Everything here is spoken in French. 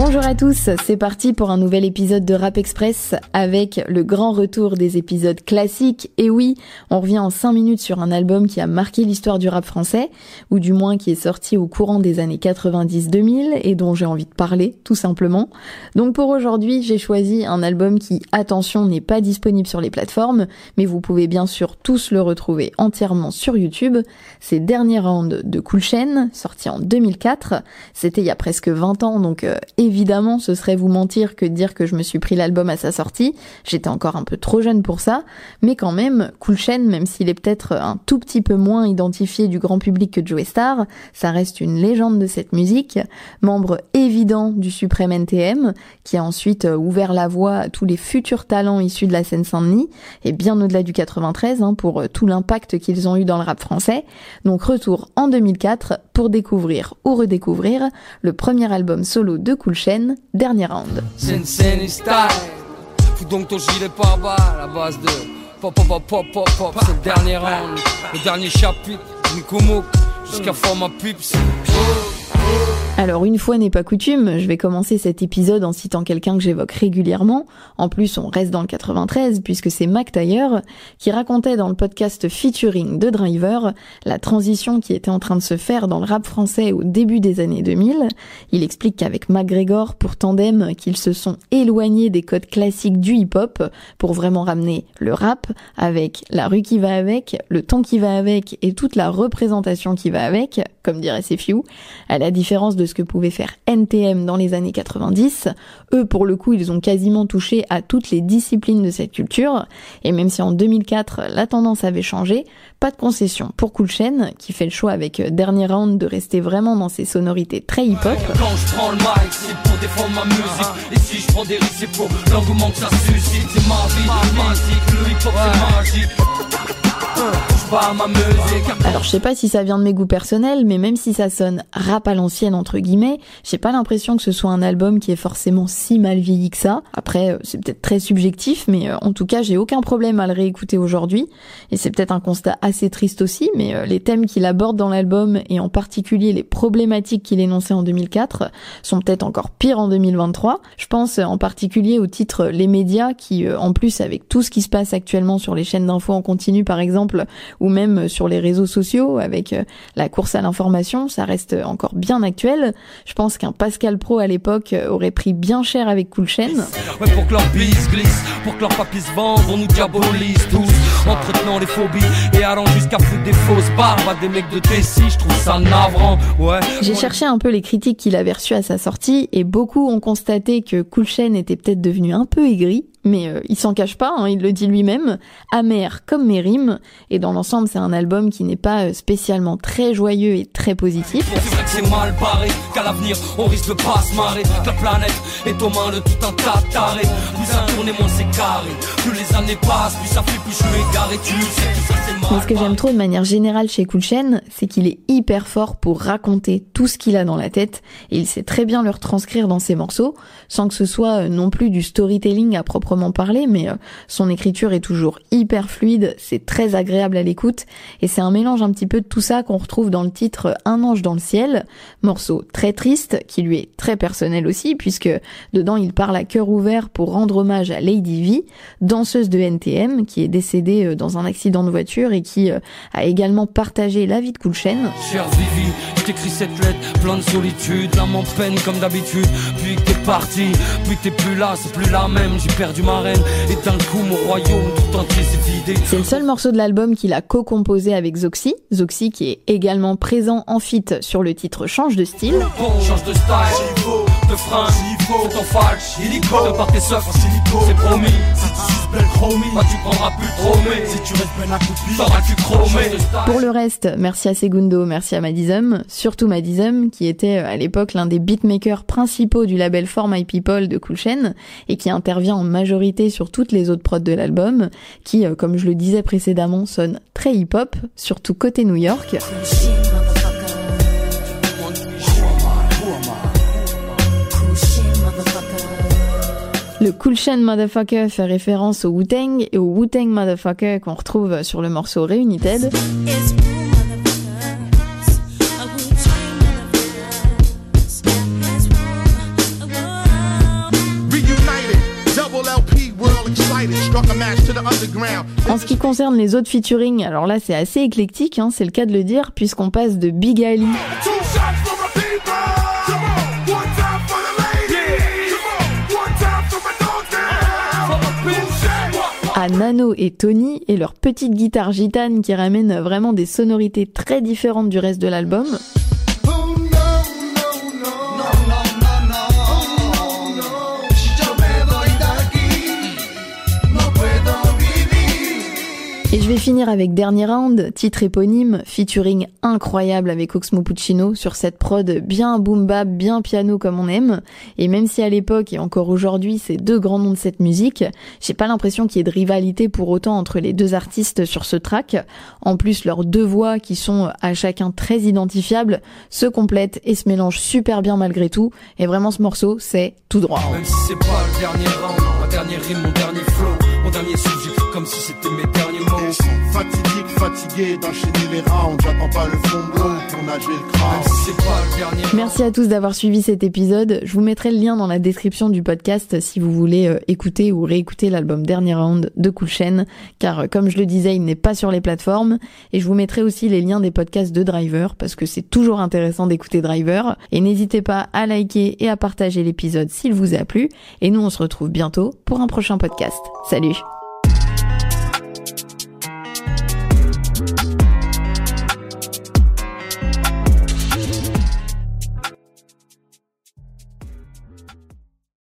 Bonjour à tous, c'est parti pour un nouvel épisode de Rap Express avec le grand retour des épisodes classiques. Et oui, on revient en 5 minutes sur un album qui a marqué l'histoire du rap français, ou du moins qui est sorti au courant des années 90-2000 et dont j'ai envie de parler, tout simplement. Donc pour aujourd'hui, j'ai choisi un album qui, attention, n'est pas disponible sur les plateformes, mais vous pouvez bien sûr tous le retrouver entièrement sur YouTube. C'est Dernier Round de Cool Chain, sorti en 2004. C'était il y a presque 20 ans, donc euh, évidemment, ce serait vous mentir que de dire que je me suis pris l'album à sa sortie. J'étais encore un peu trop jeune pour ça, mais quand même, Cool Chain, même s'il est peut-être un tout petit peu moins identifié du grand public que Joey Star, ça reste une légende de cette musique, membre évident du suprême NTM, qui a ensuite euh, ouvert la voie à tous les futurs talents issus de la scène Saint-Denis, et bien au-delà du 93, hein, pour euh, tout l'impact qu'ils ont eu dans le rap français. Donc retour en 2004 pour découvrir ou redécouvrir le premier album solo de Cool Chain, Dernier Round. Alors une fois n'est pas coutume, je vais commencer cet épisode en citant quelqu'un que j'évoque régulièrement. En plus, on reste dans le 93 puisque c'est Mac Taylor qui racontait dans le podcast featuring de Driver la transition qui était en train de se faire dans le rap français au début des années 2000. Il explique qu'avec McGregor pour Tandem, qu'ils se sont éloignés des codes classiques du hip-hop pour vraiment ramener le rap avec la rue qui va avec, le ton qui va avec et toute la représentation qui va avec, comme dirait Sefiu, à la différence de ce que pouvait faire NTM dans les années 90. Eux, pour le coup, ils ont quasiment touché à toutes les disciplines de cette culture. Et même si en 2004, la tendance avait changé, pas de concession pour Cool Chain, qui fait le choix avec euh, Dernier Round de rester vraiment dans ses sonorités très hip-hop. Quand je prends le mic, c'est pour défendre ma musique. Et si je prends des risques, c'est pour l'engouement que ça suscite. C'est ma vie, ma musique, le hip-hop, c'est magique. Alors je sais pas si ça vient de mes goûts personnels, mais même si ça sonne rap à l'ancienne entre guillemets, j'ai pas l'impression que ce soit un album qui est forcément si mal vieilli que ça. Après euh, c'est peut-être très subjectif, mais euh, en tout cas j'ai aucun problème à le réécouter aujourd'hui. Et c'est peut-être un constat assez triste aussi, mais euh, les thèmes qu'il aborde dans l'album et en particulier les problématiques qu'il énonçait en 2004 sont peut-être encore pires en 2023. Je pense en particulier au titre Les médias qui en plus avec tout ce qui se passe actuellement sur les chaînes d'infos en continu par exemple ou même sur les réseaux sociaux avec euh, la course à l'information, ça reste encore bien actuel. Je pense qu'un Pascal Pro à l'époque euh, aurait pris bien cher avec Cool Chain. Ouais, pour que leur glisse, glisse, pour que leur papier se vende, on nous diabolise tous, entretenant les phobies et allant jusqu'à foutre des fausses barbes à des mecs de Tessie, je trouve ça navrant, ouais. J'ai cherché un peu les critiques qu'il avait reçues à sa sortie et beaucoup ont constaté que Cool Chain était peut-être devenu un peu aigri mais euh, il s'en cache pas, hein, il le dit lui-même, amer comme mes rimes, et dans l'ensemble c'est un album qui n'est pas euh, spécialement très joyeux et très positif. C'est mal barré, qu'à l'avenir on risque de pas se marrer, la planète est aux mains de tout un tas de tarés. Plus ça tourne et moins c'est carré, plus les années passent, plus ça fait plus je suis égaré, tu sais tout ça c'est mal Mais ce que j'aime trop de manière générale chez Chain, c'est qu'il est hyper fort pour raconter tout ce qu'il a dans la tête, et il sait très bien le retranscrire dans ses morceaux, sans que ce soit euh, non plus du storytelling à proprement parler, mais euh, son écriture est toujours hyper fluide, c'est très agréable à l'écoute, et c'est un mélange un petit peu de tout ça qu'on retrouve dans le titre Un ange dans le ciel, morceau très triste, qui lui est très personnel aussi, puisque dedans il parle à cœur ouvert pour rendre hommage à Lady V, danseuse de NTM, qui est décédée euh, dans un accident de voiture et qui euh, a également partagé la vie de Cool Chain. Cher Vivi, je t'écris cette lettre, plein de solitude, l'âme en peine comme d'habitude. Puis que t'es parti, puis que t'es plus là, c'est plus la même, j'ai perdu ma reine. Et d'un coup, mon royaume tout entier s'est vidé. C'est le seul morceau de l'album qu'il a co-composé avec Zoxy, Zoxy qui est également présent en feat sur le titre Change de style. Change de style, de frein, c'est ton falche, illico, de par tes soeurs, c'est promis. Si tu suces belle chromie, bah tu prendras plus trop, mais si tu restes à coup de t'auras tu chromé. Pour le reste, merci à Segundo, merci à Madizum, surtout Madizum, qui était euh, à l'époque l'un des beatmakers principaux du label For My People de Cool Chain, et qui intervient en majorité sur toutes les autres prods de l'album, qui, euh, comme je le disais précédemment, sonne très hip-hop, surtout côté New York. Le Kulchen Motherfucker fait référence au Wu-Tang et au Wu-Tang Motherfucker qu'on retrouve sur le morceau Reunited. En ce qui concerne les autres featuring, alors là c'est assez éclectique, hein, c'est le cas de le dire, puisqu'on passe de Big Ali. Nano et Tony et leur petite guitare gitane qui ramène vraiment des sonorités très différentes du reste de l'album. Vais finir avec Dernier Round, titre éponyme, featuring incroyable avec Oxmo Puccino sur cette prod bien boom bap, bien piano comme on aime. Et même si à l'époque et encore aujourd'hui c'est deux grands noms de cette musique, j'ai pas l'impression qu'il y ait de rivalité pour autant entre les deux artistes sur ce track. En plus, leurs deux voix qui sont à chacun très identifiables se complètent et se mélangent super bien malgré tout. Et vraiment ce morceau, c'est tout droit. Fatidique, fatigué d'enchaîner les rounds, j'attends pas le fond de l'eau pour nager le crâne. Même si c'est pas le dernier Merci à tous d'avoir suivi cet épisode. Je vous mettrai le lien dans la description du podcast si vous voulez euh, écouter ou réécouter l'album Dernier Round de Cool Chain, car euh, comme je le disais, il n'est pas sur les plateformes. Et je vous mettrai aussi les liens des podcasts de Driver, parce que c'est toujours intéressant d'écouter Driver. Et n'hésitez pas à liker et à partager l'épisode s'il vous a plu. Et nous, on se retrouve bientôt pour un prochain podcast. Salut